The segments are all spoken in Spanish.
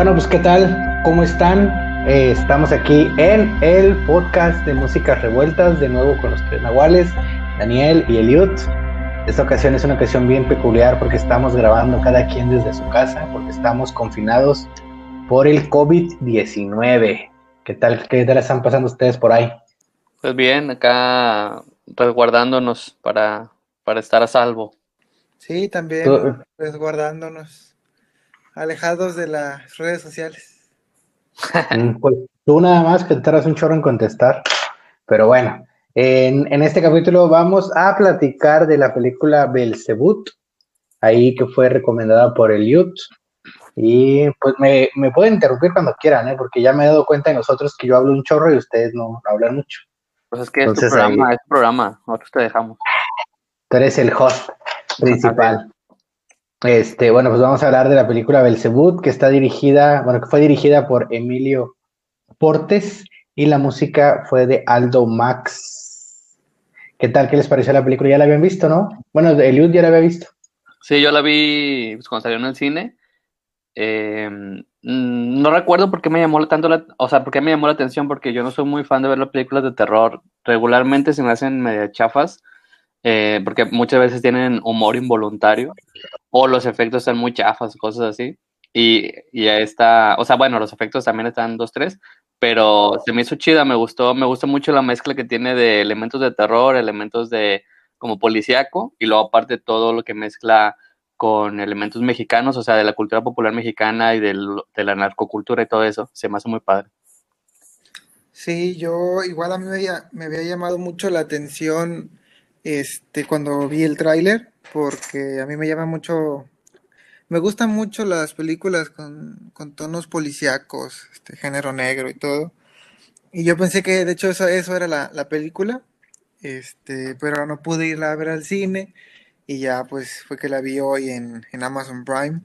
Bueno, pues ¿qué tal? ¿Cómo están? Eh, estamos aquí en el podcast de Músicas Revueltas, de nuevo con los tres nahuales, Daniel y Eliot. Esta ocasión es una ocasión bien peculiar porque estamos grabando cada quien desde su casa, porque estamos confinados por el COVID-19. ¿Qué tal, qué tal están pasando ustedes por ahí? Pues bien, acá resguardándonos para, para estar a salvo. Sí, también resguardándonos, alejados de las redes sociales. Pues tú nada más que tardas un chorro en contestar. Pero bueno, en, en, este capítulo vamos a platicar de la película Belzebut, ahí que fue recomendada por el Eliot. Y pues me, me, pueden interrumpir cuando quieran, ¿eh? porque ya me he dado cuenta de nosotros que yo hablo un chorro y ustedes no, hablan mucho. Pues es que Entonces, es tu programa, es programa, nosotros te dejamos. Tú eres el host principal. Este, bueno, pues vamos a hablar de la película Belzebut, que está dirigida, bueno, que fue dirigida por Emilio Portes y la música fue de Aldo Max. ¿Qué tal? ¿Qué les pareció la película? Ya la habían visto, ¿no? Bueno, Eliud ya la había visto. Sí, yo la vi pues, cuando salió en el cine. Em, no recuerdo por qué me llamó tanto la, o sea, por qué me llamó la atención, porque yo no soy muy fan de ver las películas de terror. Regularmente se me hacen media chafas. Eh, porque muchas veces tienen humor involuntario o los efectos están muy chafas, cosas así. Y, y está, o sea, bueno, los efectos también están dos, tres, pero se me hizo chida, me gustó, me gusta mucho la mezcla que tiene de elementos de terror, elementos de como policíaco, y luego aparte todo lo que mezcla con elementos mexicanos, o sea, de la cultura popular mexicana y del, de la narcocultura y todo eso, se me hace muy padre. Sí, yo igual a mí me había, me había llamado mucho la atención este, cuando vi el tráiler, porque a mí me llama mucho, me gustan mucho las películas con, con tonos policíacos, este, género negro y todo. Y yo pensé que de hecho eso, eso era la, la película, este, pero no pude irla a ver al cine y ya pues fue que la vi hoy en, en Amazon Prime.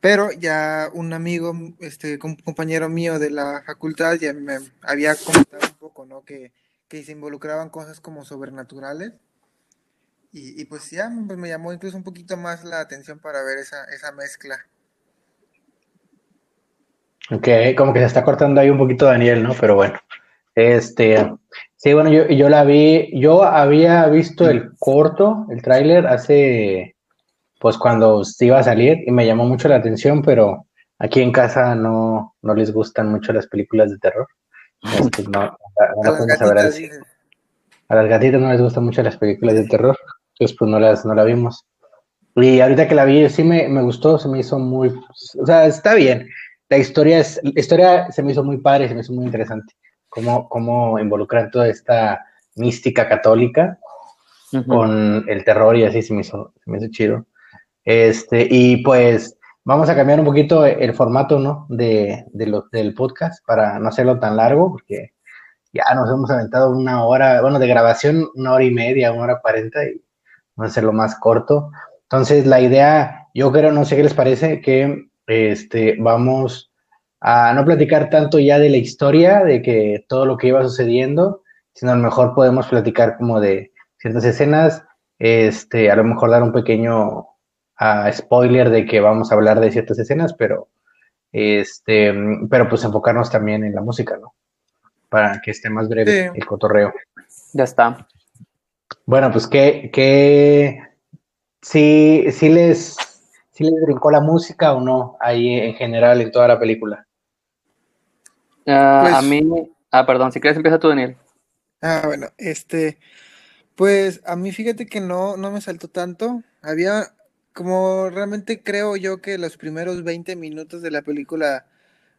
Pero ya un amigo, este, un compañero mío de la facultad ya me había comentado un poco, ¿no? Que, que se involucraban cosas como sobrenaturales. Y, pues ya pues me llamó incluso un poquito más la atención para ver esa, esa mezcla. Ok, como que se está cortando ahí un poquito Daniel, ¿no? Pero bueno. Este, sí, bueno, yo, yo la vi, yo había visto el corto, el tráiler, hace, pues cuando iba a salir y me llamó mucho la atención, pero aquí en casa no, no les gustan mucho las películas de terror. Este, no, a, a las gatitas no les gustan mucho las películas de terror. Entonces, pues no, las, no la vimos. Y ahorita que la vi, sí me, me gustó, se me hizo muy, o sea, está bien. La historia, es, la historia se me hizo muy padre, se me hizo muy interesante. Cómo, cómo involucrar toda esta mística católica con el terror y así se me hizo, se me hizo chido. Este, y pues vamos a cambiar un poquito el formato, ¿no? De, de lo, del podcast para no hacerlo tan largo, porque ya nos hemos aventado una hora, bueno, de grabación, una hora y media, una hora cuarenta, y a hacerlo más corto. Entonces, la idea, yo creo, no sé qué les parece, que este, vamos a no platicar tanto ya de la historia, de que todo lo que iba sucediendo, sino a lo mejor podemos platicar como de ciertas escenas, este, a lo mejor dar un pequeño uh, spoiler de que vamos a hablar de ciertas escenas, pero este, pero pues enfocarnos también en la música, ¿no? Para que esté más breve el cotorreo. Ya está. Bueno, pues que, que sí, sí les, sí les brincó la música o no ahí en general en toda la película. Ah, a pues mí, ah, perdón, si quieres empieza tú, Daniel. Ah, bueno, este, pues a mí fíjate que no, no me saltó tanto. Había, como realmente creo yo que los primeros 20 minutos de la película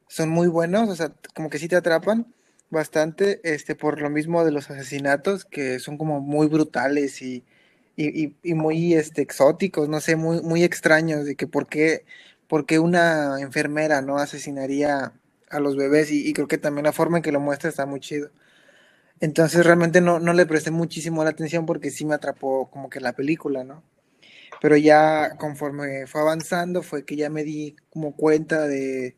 son muy buenos, o sea, como que sí te atrapan bastante, este, por lo mismo de los asesinatos, que son como muy brutales y, y, muy este, exóticos, no sé, muy, muy extraños, de que por qué, una enfermera no asesinaría a los bebés, y, creo que también la forma en que lo muestra está muy chido. Entonces realmente no, no le presté muchísimo la atención porque sí me atrapó como que la película, ¿no? Pero ya conforme fue avanzando fue que ya me di como cuenta de,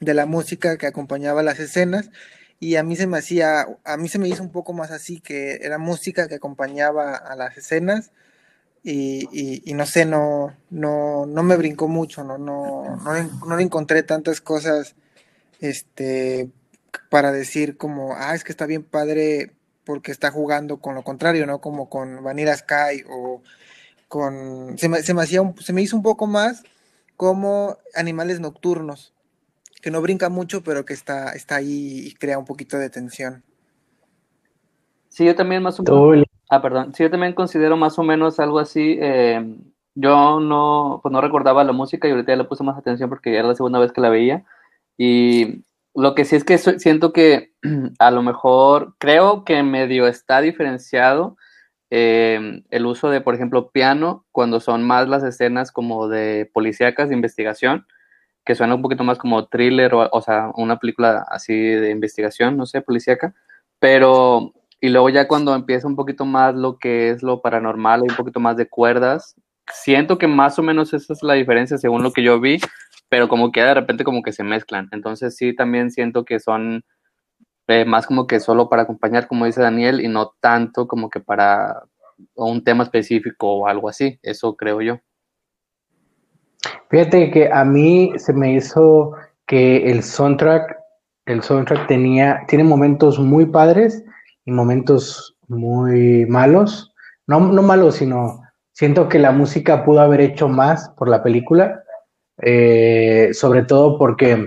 de la música que acompañaba las escenas y a mí se me hacía, a mí se me hizo un poco más así, que era música que acompañaba a las escenas, y, y, no sé, no, no, no me brincó mucho, no, no, no, no encontré tantas cosas este, para decir como, ah, es que está bien padre porque está jugando con lo contrario, ¿no? Como con Vanilla Sky o con... Se me, se me, hacía se me hizo un poco más como animales nocturnos, que no brinca mucho, pero que está, está ahí y crea un poquito de tensión. Sí, yo también más o menos... Ah, perdón. Sí, yo también considero más o menos algo así. Eh, yo no, pues no recordaba la música y ahorita ya le puse más atención porque ya era la segunda vez que la veía. Y lo que sí es que siento que a lo mejor creo que medio está diferenciado eh, el uso de, por ejemplo, piano cuando son más las escenas como de policíacas de investigación, que suena un poquito más como thriller o, o sea, una película así de investigación, no sé, policíaca. Pero y luego ya cuando empieza un poquito más lo que es lo paranormal, hay un poquito más de cuerdas. Siento que más o menos esa es la diferencia según lo que yo vi, pero como que de repente como que se mezclan. Entonces sí, también siento que son eh, más como que solo para acompañar, como dice Daniel, y no tanto como que para un tema específico o algo así. Eso creo yo. Fíjate que a mí se me hizo que el soundtrack, el soundtrack tenía, tiene momentos muy padres y momentos muy malos. No, no malos, sino siento que la música pudo haber hecho más por la película, eh, sobre todo porque,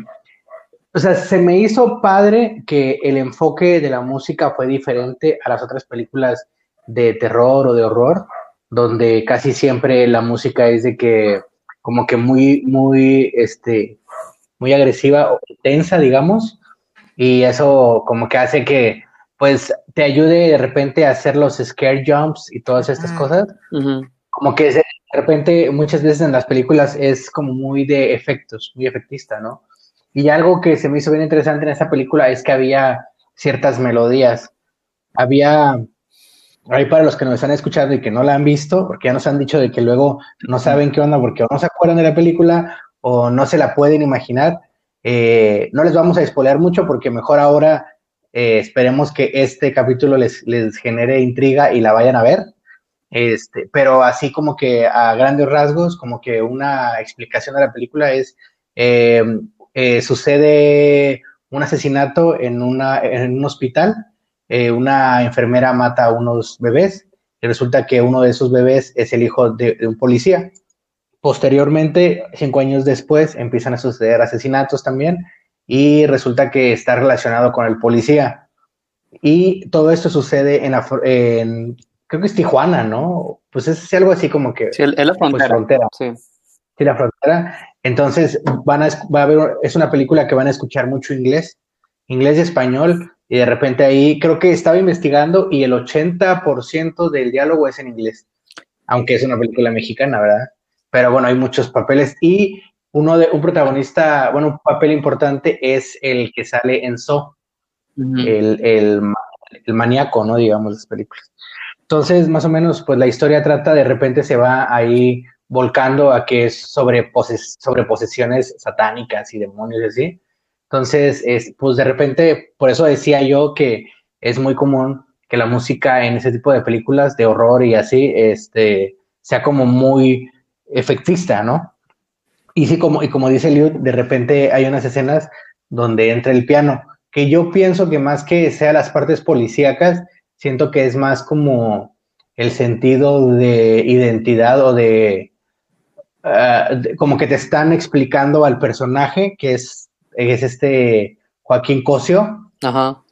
o sea, se me hizo padre que el enfoque de la música fue diferente a las otras películas de terror o de horror, donde casi siempre la música es de que como que muy, muy, este, muy agresiva o tensa, digamos, y eso como que hace que pues te ayude de repente a hacer los scare jumps y todas estas cosas. Como que de repente muchas veces en las películas es como muy de efectos, muy efectista, ¿no? Y algo que se me hizo bien interesante en esta película es que había ciertas melodías. Había, ahí para los que nos están escuchando y que no la han visto, porque ya nos han dicho de que luego no saben qué onda porque o no se acuerdan de la película o no se la pueden imaginar, eh, no les vamos a spoilear mucho porque mejor ahora eh, esperemos que este capítulo les, genere intriga y la vayan a ver. Este, pero así como que a grandes rasgos, como que una explicación de la película es, eh, eh, sucede un asesinato en, una, en un hospital, una enfermera mata a unos bebés y resulta que uno de esos bebés es el hijo de un policía. Posteriormente, cinco años después, empiezan a suceder asesinatos también y resulta que está relacionado con el policía. Y todo esto sucede en, en creo que es Tijuana, ¿no? Pues es algo así como que... Sí, es la pues, frontera. Sí. sí. la frontera. Entonces, van a, va a ver, es una película que van a escuchar mucho inglés, inglés y español, y de repente ahí creo que estaba investigando y el 80% del diálogo es en inglés, aunque es una película mexicana, ¿verdad? Pero bueno, hay muchos papeles y uno de un protagonista, bueno, un papel importante es el que sale en So, el, el, el, maníaco, ¿no? Digamos, las películas. Entonces, más o menos, pues la historia trata, de repente se va ahí volcando a que es sobre, sobre posesiones satánicas y demonios y así. Entonces, es, pues de repente, por eso decía yo que es muy común que la música en ese tipo de películas de horror y así, este, sea como muy efectista, ¿no? Y sí, como, y como dice Liu, de repente hay unas escenas donde entra el piano, que yo pienso que más que sea las partes policíacas, siento que es más como el sentido de identidad o de, ah, como que te están explicando al personaje, que es, es este Joaquín Cosio. Ajá.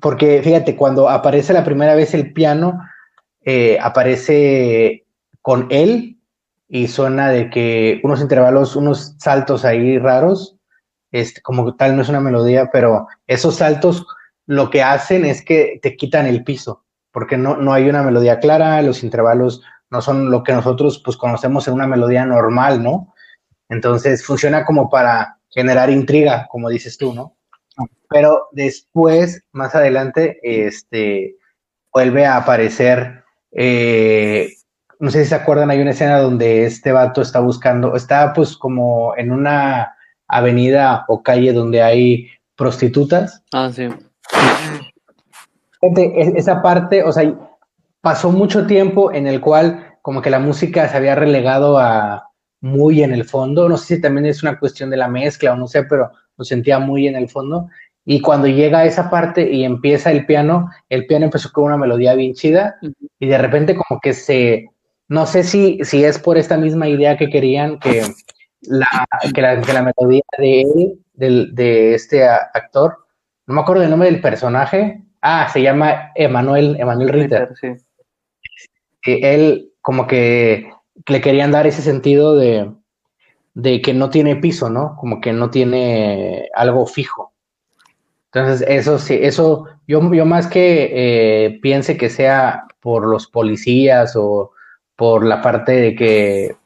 Porque, fíjate, cuando aparece la primera vez el piano, eh, aparece con él y suena de que unos intervalos, unos saltos ahí raros, este, como tal no es una melodía, pero esos saltos lo que hacen es que te quitan el piso, porque no, no hay una melodía clara, los intervalos no son lo que nosotros pues conocemos en una melodía normal, ¿no? Entonces funciona como para generar intriga, como dices tú, ¿no? Pero después, más adelante, este, vuelve a aparecer eh, no sé si se acuerdan, hay una escena donde este vato está buscando, está pues como en una avenida o calle donde hay prostitutas. Ah, sí. esa parte, o sea, pasó mucho tiempo en el cual como que la música se había relegado a muy en el fondo, no sé si también es una cuestión de la mezcla o no sé, pero lo sentía muy en el fondo. Y cuando llega a esa parte y empieza el piano, el piano empezó con una melodía bien chida y de repente como que se, no sé si, si es por esta misma idea que querían que la, que la, que la melodía de él, de este actor, no me acuerdo el nombre del personaje, ah, se llama Emanuel, Emanuel Ritter. Sí. Que él como que le querían dar ese sentido de, de que no tiene piso, ¿no? Como que no tiene algo fijo. Entonces, eso sí, eso, yo, yo más que eh, piense que sea por los policías o por la parte de que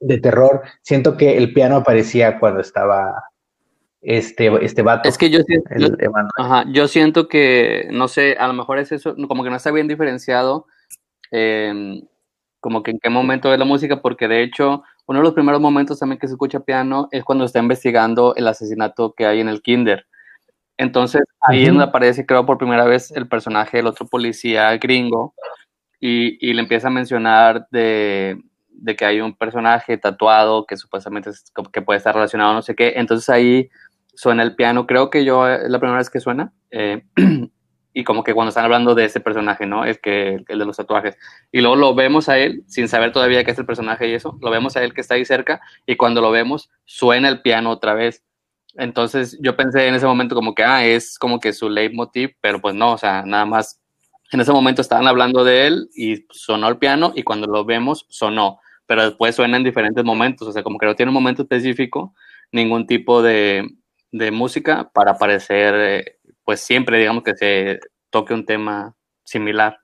de terror, siento que el piano aparecía cuando estaba este, este vato. Es que yo, yo siento que, no sé, a lo mejor es eso, como que no está bien diferenciado, em, como que en qué momento de la música, porque de hecho, uno de los primeros momentos también que se escucha piano es cuando está investigando el asesinato que hay en el kinder. Entonces ahí es donde aparece, creo, por primera vez el personaje del otro policía gringo y, le empieza a mencionar de, que hay un personaje tatuado que supuestamente que puede estar relacionado no sé qué. Entonces ahí suena el piano, creo que yo es la primera vez que suena. Eh, y como que cuando están hablando de ese personaje, ¿no? Es que el de los tatuajes. Y luego lo vemos a él, sin saber todavía que es el personaje y eso, lo vemos a él que está ahí cerca, y cuando lo vemos, suena el piano otra vez. Entonces yo pensé en ese momento como que, ah, es como que su leitmotiv, pero pues no, o sea, nada más en ese momento estaban hablando de él y sonó el piano y cuando lo vemos sonó, pero después suena en diferentes momentos, o sea, como que no tiene un momento específico, ningún tipo de, de música para aparecer, eh, pues siempre digamos que se toque un tema similar.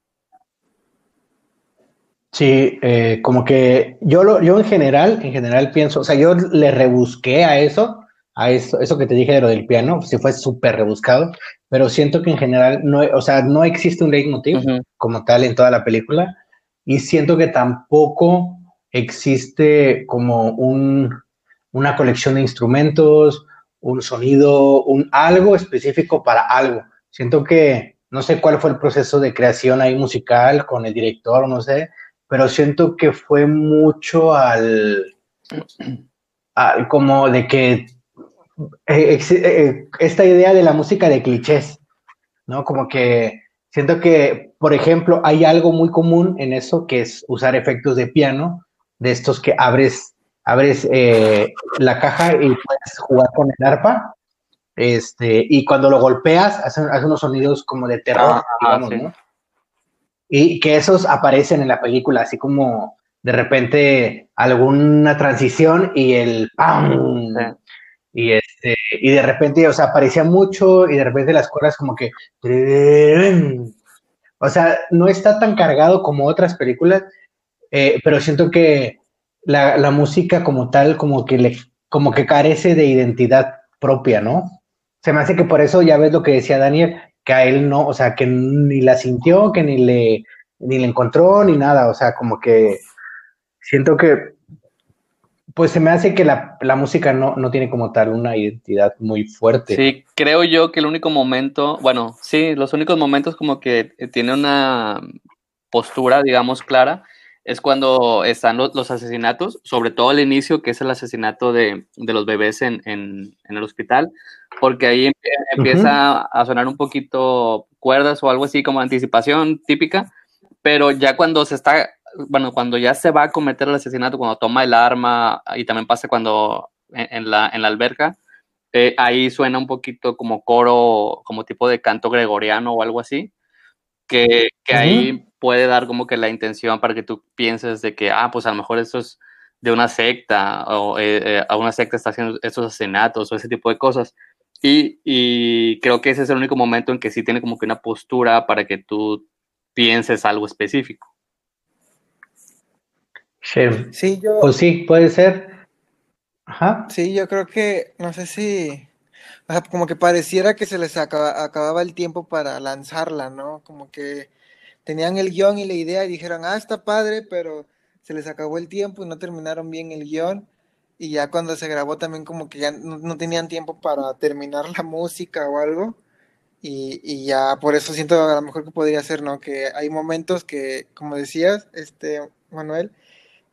Sí, eh, como que yo, lo, yo en general, en general pienso, o sea, yo le rebusqué a eso, a eso, eso que te dije de lo del piano, si fue súper rebuscado, pero siento que en general no, o sea, no existe un leitmotiv como tal en toda la película y siento que tampoco existe como un, una colección de instrumentos, un sonido, un algo específico para algo. Siento que no sé cuál fue el proceso de creación ahí musical con el director, no sé, pero siento que fue mucho al, al como de que eh, eh, esta idea de la música de clichés, ¿no? Como que siento que, por ejemplo, hay algo muy común en eso que es usar efectos de piano, de estos que abres, abres la caja y puedes jugar con el arpa, este, y cuando lo golpeas hace, unos sonidos como de terror, ah, digamos, ¿no? Y que esos aparecen en la película, así como de repente alguna transición y el ¡pam! Y, este, y de repente, o sea, aparecía mucho y de repente las cuerdas como que... O sea, no está tan cargado como otras películas, eh, pero siento que la, la, música como tal, como que, le, como que carece de identidad propia, ¿no? Se me hace que por eso ya ves lo que decía Daniel, que a él no, o sea, que ni la sintió, que ni le, ni le encontró, ni nada, o sea, como que siento que pues se me hace que la, música no, no, tiene como tal una identidad muy fuerte. Sí, creo yo que el único momento, bueno, sí, los únicos momentos como que tiene una postura, digamos, clara, es cuando están los, asesinatos, sobre todo el inicio, que es el asesinato de, los bebés en, el hospital, porque ahí empieza a sonar un poquito cuerdas o algo así como anticipación típica, pero ya cuando se está bueno, cuando ya se va a cometer el asesinato, cuando toma el arma, y también pasa cuando en, la, en la alberca, eh, ahí suena un poquito como coro, como tipo de canto gregoriano o algo así, que, que ahí puede dar como que la intención para que tú pienses de que, ah, pues a lo mejor esto es de una secta, o eh, eh, a una secta está haciendo estos asesinatos o ese tipo de cosas. Y, y creo que ese es el único momento en que sí tiene como que una postura para que tú pienses algo específico. Sí, yo. Pues sí, puede ser. Ajá. Sí, yo creo que, no sé si. O sea, como que pareciera que se les acababa el tiempo para lanzarla, ¿no? Como que tenían el guion y la idea y dijeron, ah, está padre, pero se les acabó el tiempo y no terminaron bien el guion. Y ya cuando se grabó también como que ya no, tenían tiempo para terminar la música o algo. Y, y, ya por eso siento a lo mejor que podría ser, ¿no? Que hay momentos que, como decías, este, Manuel,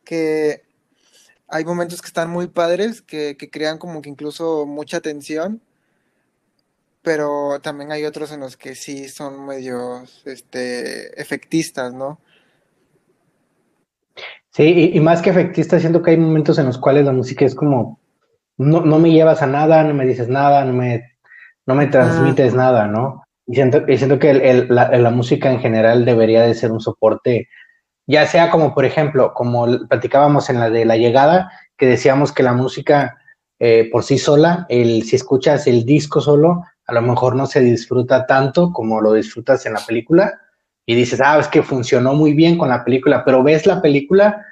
que hay momentos que están muy padres, que, que crean como que incluso mucha tensión, pero también hay otros en los que sí son medios este, efectistas, ¿no? Sí, y, más que efectista, siento que hay momentos en los cuales la música es como, no, no me llevas a nada, no me dices nada, no me, no me transmites nada, ¿no? Y siento, y siento que el, la, la, música en general debería de ser un soporte, ya sea como, por ejemplo, como platicábamos en la de la llegada, que decíamos que la música eh, por sí sola, el, si escuchas el disco solo, a lo mejor no se disfruta tanto como lo disfrutas en la película y dices, ah, es que funcionó muy bien con la película, pero ves la película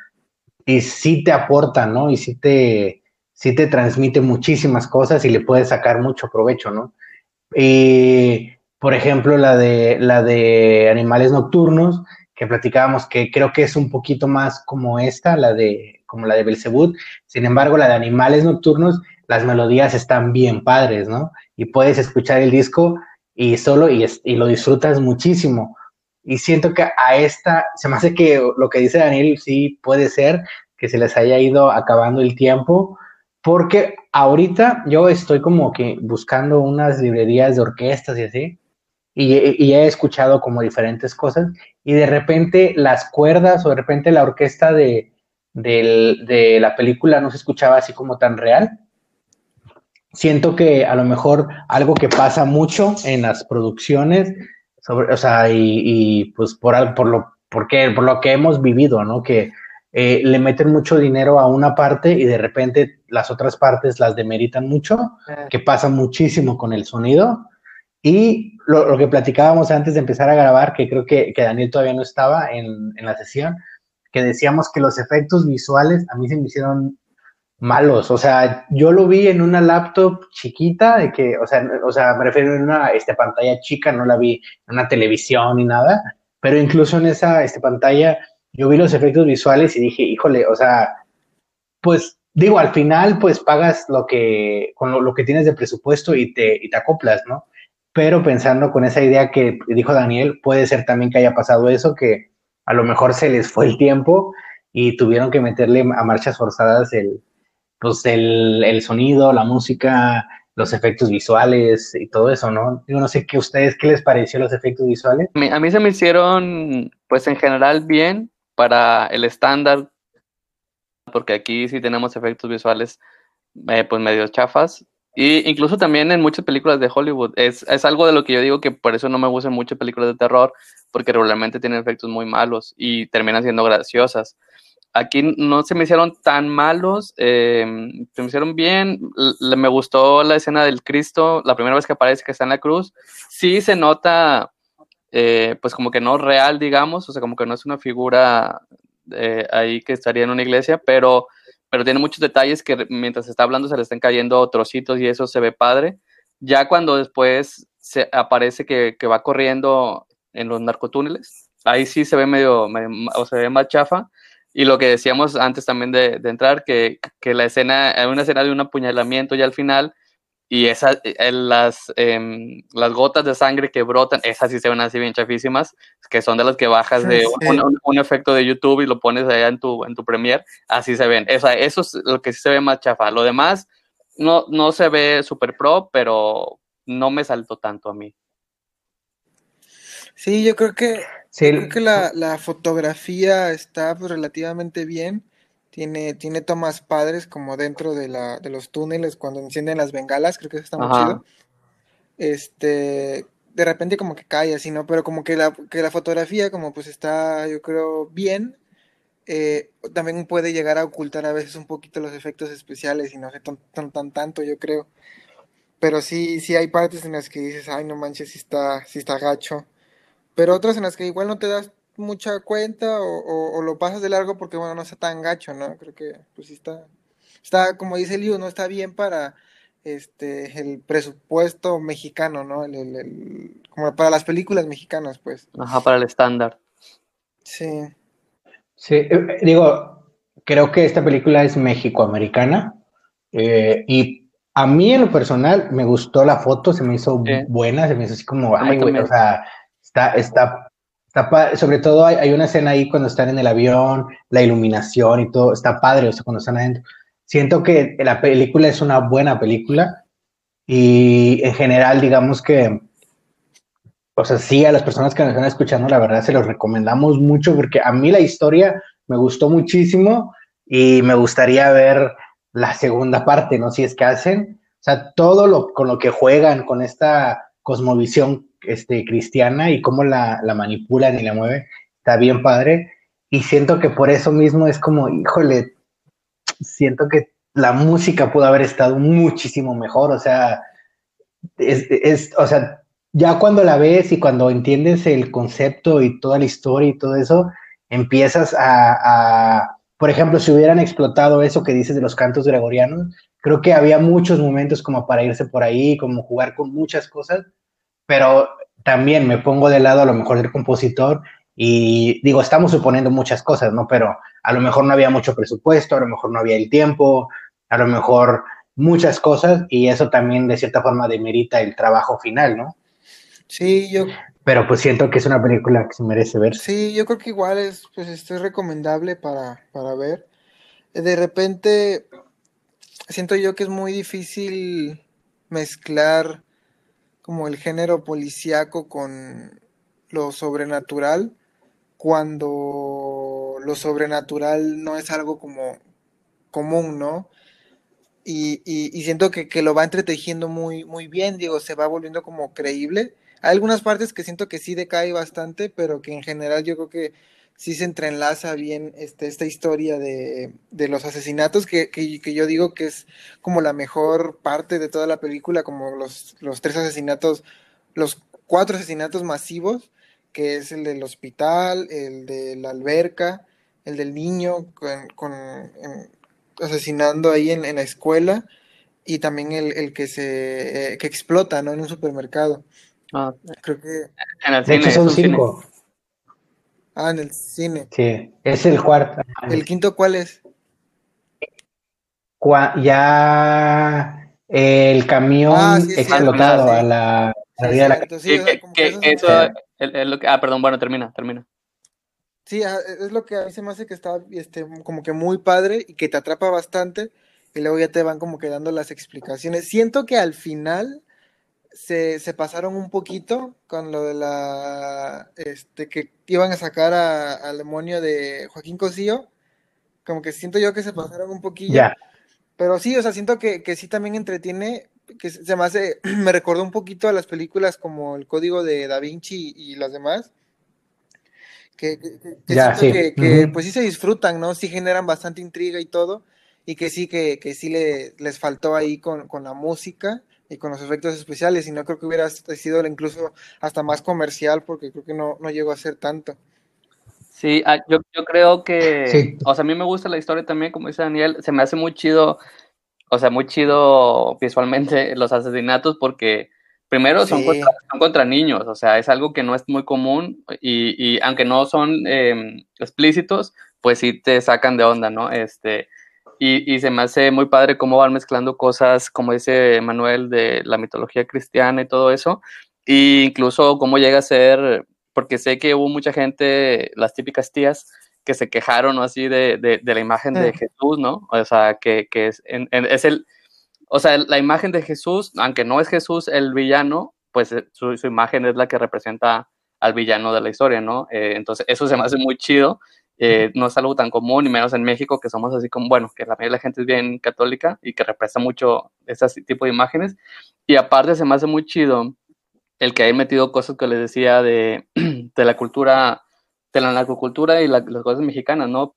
y sí te aporta, ¿no? Y sí te, sí te transmite muchísimas cosas y le puedes sacar mucho provecho, ¿no? Y, por ejemplo, la de, la de Animales Nocturnos, que platicábamos, que creo que es un poquito más como esta, la de, como la de Belzebut. Sin embargo, la de Animales Nocturnos, las melodías están bien padres, ¿no? Y puedes escuchar el disco y solo y, y lo disfrutas muchísimo. Y siento que a esta, se me hace que lo que dice Daniel sí puede ser que se les haya ido acabando el tiempo, porque ahorita yo estoy como que buscando unas librerías de orquestas y así, y, he escuchado como diferentes cosas, y de repente las cuerdas o de repente la orquesta de, de la película no se escuchaba así como tan real. Siento que a lo mejor algo que pasa mucho en las producciones sobre, o sea, y, pues por, por, lo, porque, por lo que hemos vivido, ¿no? Que eh, le meten mucho dinero a una parte y de repente las otras partes las demeritan mucho, que pasa muchísimo con el sonido. Y lo, que platicábamos antes de empezar a grabar, que creo que, que Daniel todavía no estaba en, en, la sesión, que decíamos que los efectos visuales a mí se me hicieron malos. O sea, yo lo vi en una laptop chiquita, de que, o sea, o sea, me refiero a una este, pantalla chica, no la vi en una televisión ni nada, pero incluso en esa este, pantalla yo vi los efectos visuales y dije, híjole, o sea, pues digo, al final pues pagas lo que, con lo, lo que tienes de presupuesto y te, y te acoplas, ¿no? Pero pensando con esa idea que dijo Daniel, puede ser también que haya pasado eso, que a lo mejor se les fue el tiempo y tuvieron que meterle a marchas forzadas el, pues el, el, sonido, la música, los efectos visuales y todo eso, ¿no? Yo no sé qué ustedes, ¿qué les pareció los efectos visuales? A mí, se me hicieron, pues en general bien para el estándar, porque aquí sí tenemos efectos visuales, eh, pues medio chafas. Y incluso también en muchas películas de Hollywood. Es, es algo de lo que yo digo que por eso no me gustan muchas películas de terror, porque regularmente tienen efectos muy malos y terminan siendo graciosas. Aquí no se me hicieron tan malos, eh, se me hicieron bien. Me gustó la escena del Cristo, la primera vez que aparece que está en la cruz. Sí se nota, eh, pues como que no real, digamos, o sea, como que no es una figura eh, ahí que estaría en una iglesia, pero, pero tiene muchos detalles que mientras está hablando se le están cayendo trocitos y eso se ve padre. Ya cuando después se aparece que, que va corriendo en los narcotúneles, ahí sí se ve medio, medio o se ve más chafa y lo que decíamos antes también de, de entrar, que, que, la escena, hay una escena de un apuñalamiento ya al final, y esas, eh, las, eh, las gotas de sangre que brotan, esas sí se ven así bien chafísimas, que son de las que bajas de sí. un, un, un, efecto de YouTube y lo pones allá en tu, en tu Premiere, así se ven. O sea, eso es lo que sí se ve más chafa. Lo demás no, no se ve super pro, pero no me saltó tanto a mí. Sí, yo creo que Sí. Creo que la, la fotografía está pues, relativamente bien. Tiene, tiene tomas padres como dentro de, la, de los túneles cuando encienden las bengalas. Creo que eso está muy Ajá. chido. Este, de repente como que cae así, ¿no? Pero como que la, que la fotografía como pues está, yo creo, bien. Eh, también puede llegar a ocultar a veces un poquito los efectos especiales y no sé tan, tan, tan tanto, yo creo. Pero sí, sí hay partes en las que dices, ay, no manches, sí está, sí está gacho pero otras en las que igual no te das mucha cuenta o, o, o, lo pasas de largo porque, bueno, no está tan gacho, ¿no? Creo que, pues sí está, está, como dice Liu, no está bien para este, el presupuesto mexicano, ¿no? El, el, el, como para las películas mexicanas, pues. Ajá, para el estándar. Sí. Sí, eh, digo, creo que esta película es mexicoamericana eh, y a mí en lo personal me gustó la foto, se me hizo buena, se me hizo así como, ay, güey, o sea, está, está, sobre todo hay, hay, una escena ahí cuando están en el avión, la iluminación y todo, está padre, o sea, cuando están adentro. Siento que la película es una buena película y en general, digamos que, o sea, sí, a las personas que nos están escuchando, la verdad se los recomendamos mucho porque a mí la historia me gustó muchísimo y me gustaría ver la segunda parte, ¿no? Si es que hacen, o sea, todo lo con lo que juegan con esta cosmovisión este, cristiana y cómo la, la manipulan y la mueven, está bien padre. Y siento que por eso mismo es como, híjole, siento que la música pudo haber estado muchísimo mejor, o sea, es, es, o sea, ya cuando la ves y cuando entiendes el concepto y toda la historia y todo eso, empiezas a, a, por ejemplo, si hubieran explotado eso que dices de los cantos gregorianos, creo que había muchos momentos como para irse por ahí, como jugar con muchas cosas, pero también me pongo de lado a lo mejor del compositor y digo, estamos suponiendo muchas cosas, ¿no? Pero a lo mejor no había mucho presupuesto, a lo mejor no había el tiempo, a lo mejor muchas cosas y eso también de cierta forma demerita el trabajo final, ¿no? Sí, yo... Pero pues siento que es una película que se merece ver. Sí, yo creo que igual es, pues esto es recomendable para, para ver. De repente, siento yo que es muy difícil mezclar como el género policíaco con lo sobrenatural cuando lo sobrenatural no es algo como común, ¿no? Y, y, siento que, que, lo va entretejiendo muy, muy bien, digo, se va volviendo como creíble. Hay algunas partes que siento que sí decae bastante, pero que en general yo creo que sí se entrelaza bien este, esta historia de, de los asesinatos, que, que, que, yo digo que es como la mejor parte de toda la película, como los, los tres asesinatos, los cuatro asesinatos masivos, que es el del hospital, el de la alberca, el del niño con, con en, asesinando ahí en, en, la escuela y también el, el que se eh, que explota ¿no? en un supermercado. Ah, Creo que en el cine, hecho son cinco. Ah en el cine. Sí, es el cuarto. ¿El quinto cuál es? Cua- ya el camión Ah, sí, explotado a la arriba de la cierto, sí, Sí, o sea, que, como que que eso es- eso, el- el- lo que- ah, perdón, bueno, termina, termina. Sí, ajá, es lo que a mí se me hace que está este, como que muy padre y que te atrapa bastante y luego ya te van como que dando las explicaciones. Siento que al final se, se pasaron un poquito con lo de la, este, que iban a sacar a- al demonio de Joaquín Cosío, como que siento yo que se pasaron un poquillo, pero sí, o sea, siento que, que sí también entretiene, que se me hace, me recordó un poquito a las películas como El Código de Da Vinci y, y las demás. Que, siento sí. que, pues sí se disfrutan, ¿no? Sí generan bastante intriga y todo, y que sí, que, que sí le, les faltó ahí con, con la música y con los efectos especiales, y no creo que hubiera sido incluso hasta más comercial, porque creo que no, no llegó a ser tanto. Sí, ah, yo, yo creo que, Sí. o sea, a mí me gusta la historia también, como dice Daniel, se me hace muy chido, o sea, muy chido visualmente los asesinatos porque primero son, Sí. contra, son contra niños, o sea, es algo que no es muy común y, y aunque no son eh, explícitos, pues sí te sacan de onda, ¿no? Este, y, y se me hace muy padre cómo van mezclando cosas, como dice Manuel, de la mitología cristiana y todo eso, e incluso cómo llega a ser, porque sé que hubo mucha gente, las típicas tías, que se quejaron ¿no? así de, de, de la imagen de. Jesús, ¿no? O sea, que, que es, en- en- es el, o sea, la imagen de Jesús, aunque no es Jesús el villano, pues eh, su, su imagen es la que representa al villano de la historia, ¿no? Eh, entonces, eso se me hace muy chido. Eh, no es algo tan común, y menos en México, que somos así como, bueno, que la mayoría de la gente es bien católica y que representa mucho ese tipo de imágenes. Y aparte se me hace muy chido el que hayan metido cosas que les decía de, de la cultura, de la narcocultura y la- las cosas mexicanas, ¿no?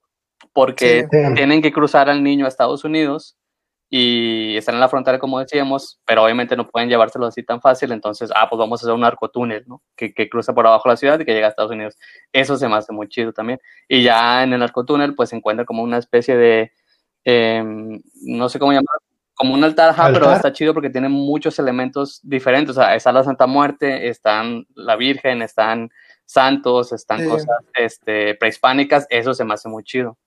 Porque Sí. Sí. tienen que cruzar al niño a Estados Unidos y están en la frontera, como decíamos, pero obviamente no pueden llevárselo así tan fácil, entonces, ah, pues vamos a hacer un narcotúnel, ¿no? Que, que cruza por abajo la ciudad y que llega a Estados Unidos. Eso se me hace muy chido también. Y ya en el narcotúnel, pues se encuentra como una especie de, em, no sé cómo llamarlo, como un altar, ajá, pero está chido porque tiene muchos elementos diferentes. O sea, está la Santa Muerte, están la Virgen, están santos, están Sí. cosas este, prehispánicas. Eso se me hace muy chido.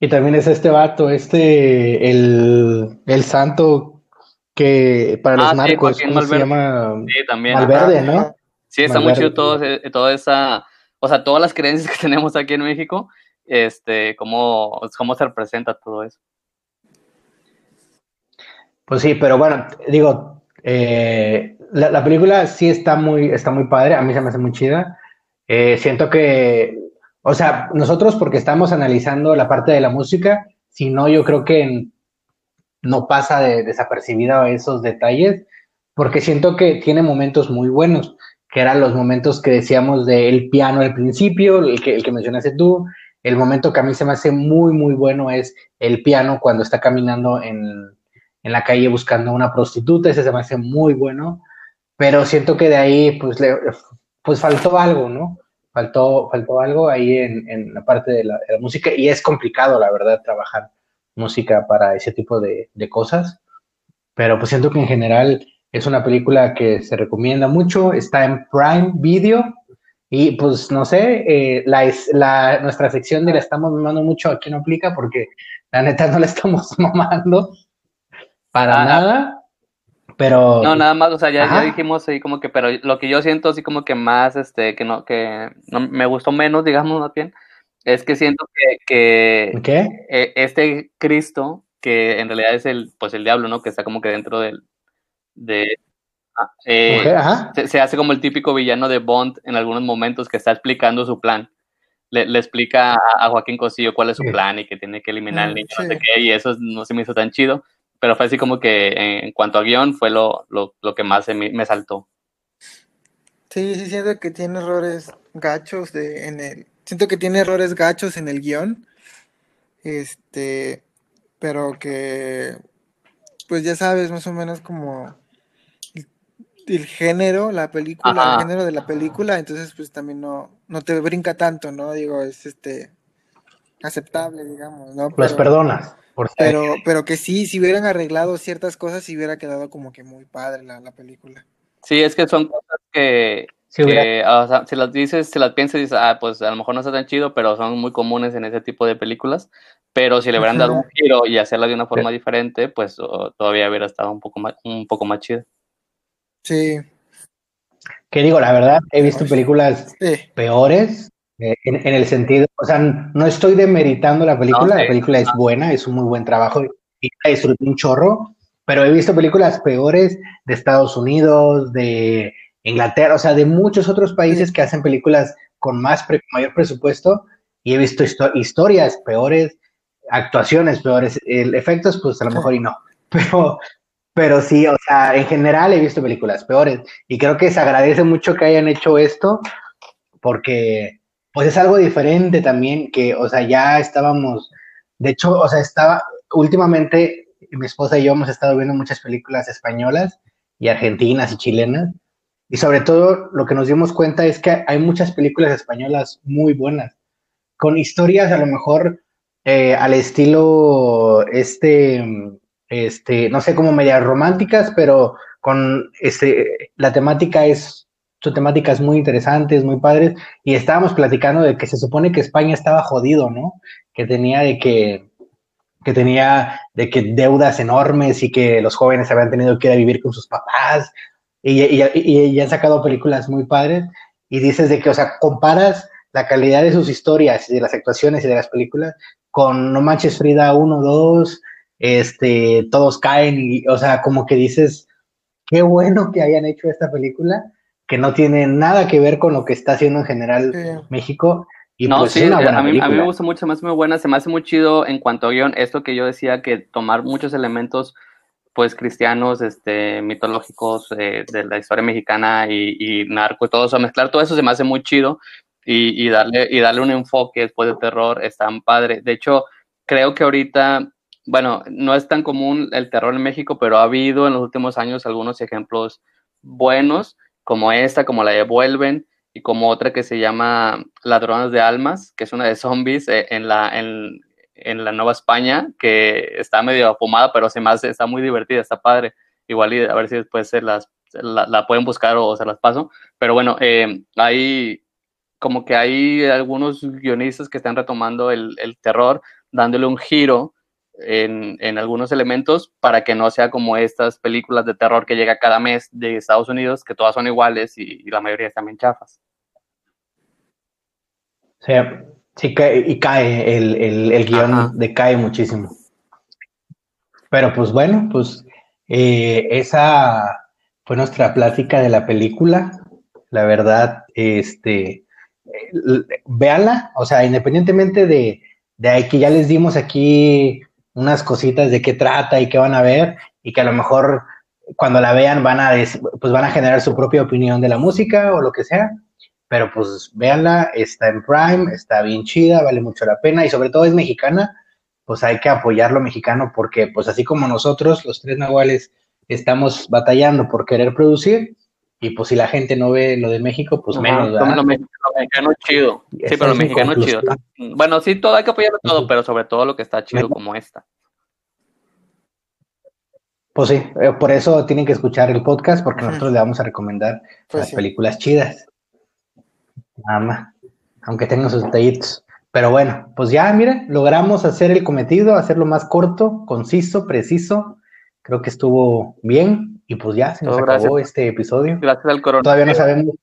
Y también es este vato, este, el, el santo que para los Ah, narcos, Joaquín ¿cómo se Malverde. llama? Sí, también. Malverde, ajá. ¿no? Sí, está muy chido todo, toda esa, o sea, todas las creencias que tenemos aquí en México, este, cómo, cómo se representa todo eso. Pues sí, pero bueno, digo, eh, la, película sí está muy, está muy padre, a mí se me hace muy chida. Eh, siento que, o sea, nosotros porque estamos analizando la parte de la música, si no, yo creo que no pasa de desapercibida esos detalles, porque siento que tiene momentos muy buenos que eran los momentos que decíamos del piano al principio, el que, el que mencionaste tú, el momento que a mí se me hace muy, muy bueno es el piano cuando está caminando en, la calle buscando una prostituta, ese se me hace muy bueno, pero siento que de ahí pues, le, pues faltó algo, ¿no? Faltó, faltó algo ahí en, la parte de la, música y es complicado, la verdad, trabajar música para ese tipo de, de cosas, pero pues siento que en general es una película que se recomienda mucho, está en Prime Video y pues no sé, eh, la, la, nuestra sección de la estamos mamando mucho aquí no aplica porque la neta no la estamos mamando para ah, nada. Pero. No, nada más, o sea, ya, dijimos ahí como que, pero lo que yo siento así como que más, este, que no, que no, me gustó menos, digamos más bien, es que siento que, que eh, este Cristo, que en realidad es el, pues el diablo, ¿no? Que está como que dentro del, de ah, eh, se, hace como el típico villano de Bond en algunos momentos que está explicando su plan. Le, explica a, Joaquín Cosillo cuál es su plan y que tiene que eliminar al niño, no sé qué, y eso no se me hizo tan chido, pero fue así como que en cuanto a guion fue lo, lo, lo que más me, me, saltó. Sí, sí, siento que tiene errores gachos de, en el, siento que tiene errores gachos en el guion, este, pero que, pues ya sabes, más o menos como el género, la película, el género de la película, entonces pues también no, no te brinca tanto, ¿no? Digo, es este aceptable, digamos, ¿no? Pero, perdonas. pero, pero que sí, si hubieran arreglado ciertas cosas, si hubiera quedado como que muy padre la, película. Sí, es que son cosas que, o sea, si las dices, si las piensas, dices, ah, pues a lo mejor no está tan chido, pero son muy comunes en ese tipo de películas. Pero si le hubieran dado un giro y hacerla de una forma diferente, pues todavía hubiera estado un poco más, un poco más chido. Sí. Que digo, la verdad, he visto películas peores eh, en, el sentido, o sea, no estoy demeritando la película, la película es buena, es un muy buen trabajo y la disfruté un chorro, pero he visto películas peores de Estados Unidos, de Inglaterra, o sea, de muchos otros países que hacen películas con más mayor presupuesto y he visto historias peores, actuaciones peores, el efectos pues a lo mejor y no, pero pero sí, o sea, en general he visto películas peores y creo que se agradece mucho que hayan hecho esto porque pues es algo diferente también que, o sea, ya estábamos, de hecho, o sea, estaba, últimamente mi esposa y yo hemos estado viendo muchas películas españolas y argentinas y chilenas y sobre todo lo que nos dimos cuenta es que hay muchas películas españolas muy buenas, con historias a lo mejor eh, al estilo este este, no sé, como medias románticas, pero con este, la temática es, su temática es muy interesante, es muy padre, y estábamos platicando de que se supone que España estaba jodido, ¿no? Que tenía de que, que tenía de que deudas enormes y que los jóvenes habían tenido que ir a vivir con sus papás, y, y, y, han sacado películas muy padres, y dices de que, o sea, comparas la calidad de sus historias y de las actuaciones y de las películas con No Manches Frida 1, 2, este, todos caen y, o sea, como que dices, qué bueno que hayan hecho esta película, que no tiene nada que ver con lo que está haciendo en general México. Y no, pues sí, a, mí, a, mí, me gusta mucho, se me hace muy buena, se me hace muy chido en cuanto a guion, esto que yo decía, que tomar muchos elementos pues cristianos, este, mitológicos eh, de la historia mexicana y, narco y todo eso, mezclar todo eso se me hace muy chido y, y, darle, y darle un enfoque después de terror es tan padre. De hecho, creo que ahorita bueno, no es tan común el terror en México, pero ha habido en los últimos años algunos ejemplos buenos, como esta, como la de Vuelven, y como otra que se llama Ladrones de Almas, que es una de zombies eh, en, la, en, la Nueva España, que está medio fumada, pero se me está muy divertida, está padre. Igual y a ver si después se las, la, pueden buscar o, se las paso. Pero bueno, eh, hay como que hay algunos guionistas que están retomando el, el terror, dándole un giro en, en, algunos elementos para que no sea como estas películas de terror que llega cada mes de Estados Unidos, que todas son iguales y, y la mayoría están bien chafas. Sí, sí cae, y cae, el, el, el guion decae muchísimo. Pero pues bueno, pues eh, esa fue nuestra plática de la película. La verdad, este, véanla, o sea, independientemente de, de que ya les dimos aquí unas cositas de qué trata y qué van a ver, y que a lo mejor cuando la vean van a, pues van a generar su propia opinión de la música o lo que sea, pero pues véanla, está en Prime, está bien chida, vale mucho la pena y sobre todo es mexicana, pues hay que apoyar lo mexicano porque pues así como nosotros, los tres nahuales, estamos batallando por querer producir, y pues si la gente no ve lo de México, pues Ajá, menos. Lo, lo, mexicano chido. Sí, pero lo mexicano chido. Bueno, sí, todo hay que apoyarlo todo, pero sobre todo lo que está chido como esta. Pues sí, eh, por eso tienen que escuchar el podcast, porque Ajá. nosotros le vamos a recomendar pues las sí. películas chidas. Nada más, aunque tengan sus detallitos. Pero bueno, pues ya, miren, logramos hacer el cometido, hacerlo más corto, conciso, preciso. Creo que estuvo bien. Y pues ya, se nos Todo acabó gracias. este episodio. Gracias al coronavirus. Todavía no sabemos,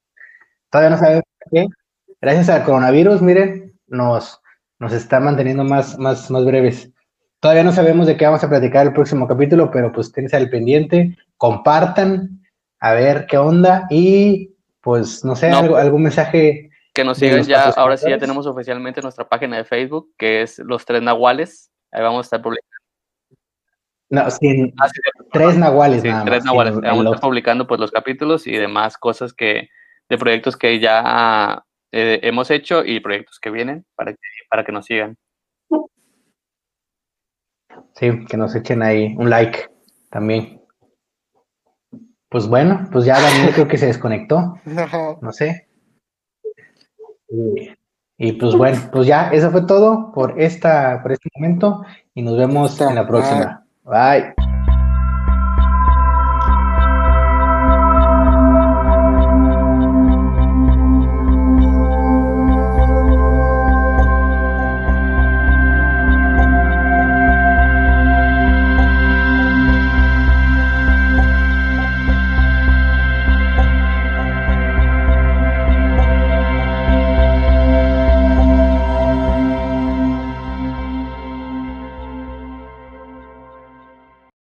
todavía no sabemos qué. Gracias al coronavirus, miren, nos, nos está manteniendo más, más, más breves. Todavía no sabemos de qué vamos a platicar el próximo capítulo, pero pues tense al pendiente, compartan, a ver qué onda y pues no sé, no, algo, algún mensaje. Que nos sigan ya, ahora sí ya tenemos oficialmente nuestra página de Facebook, que es Los Tres Nahuales. Ahí vamos a estar publicando no, sin, ah, sí, tres nahuales. Sí, nada tres más, nahuales. sin- Vamos a en los- estar publicando pues los capítulos y demás cosas que de proyectos que ya eh, hemos hecho y proyectos que vienen para que, para que nos sigan. Sí, que nos echen ahí un like también. Pues bueno, pues ya Daniel creo que se desconectó, No. sé. Y, y pues bueno, pues ya, eso fue todo por esta, por este momento y nos vemos en la próxima. 来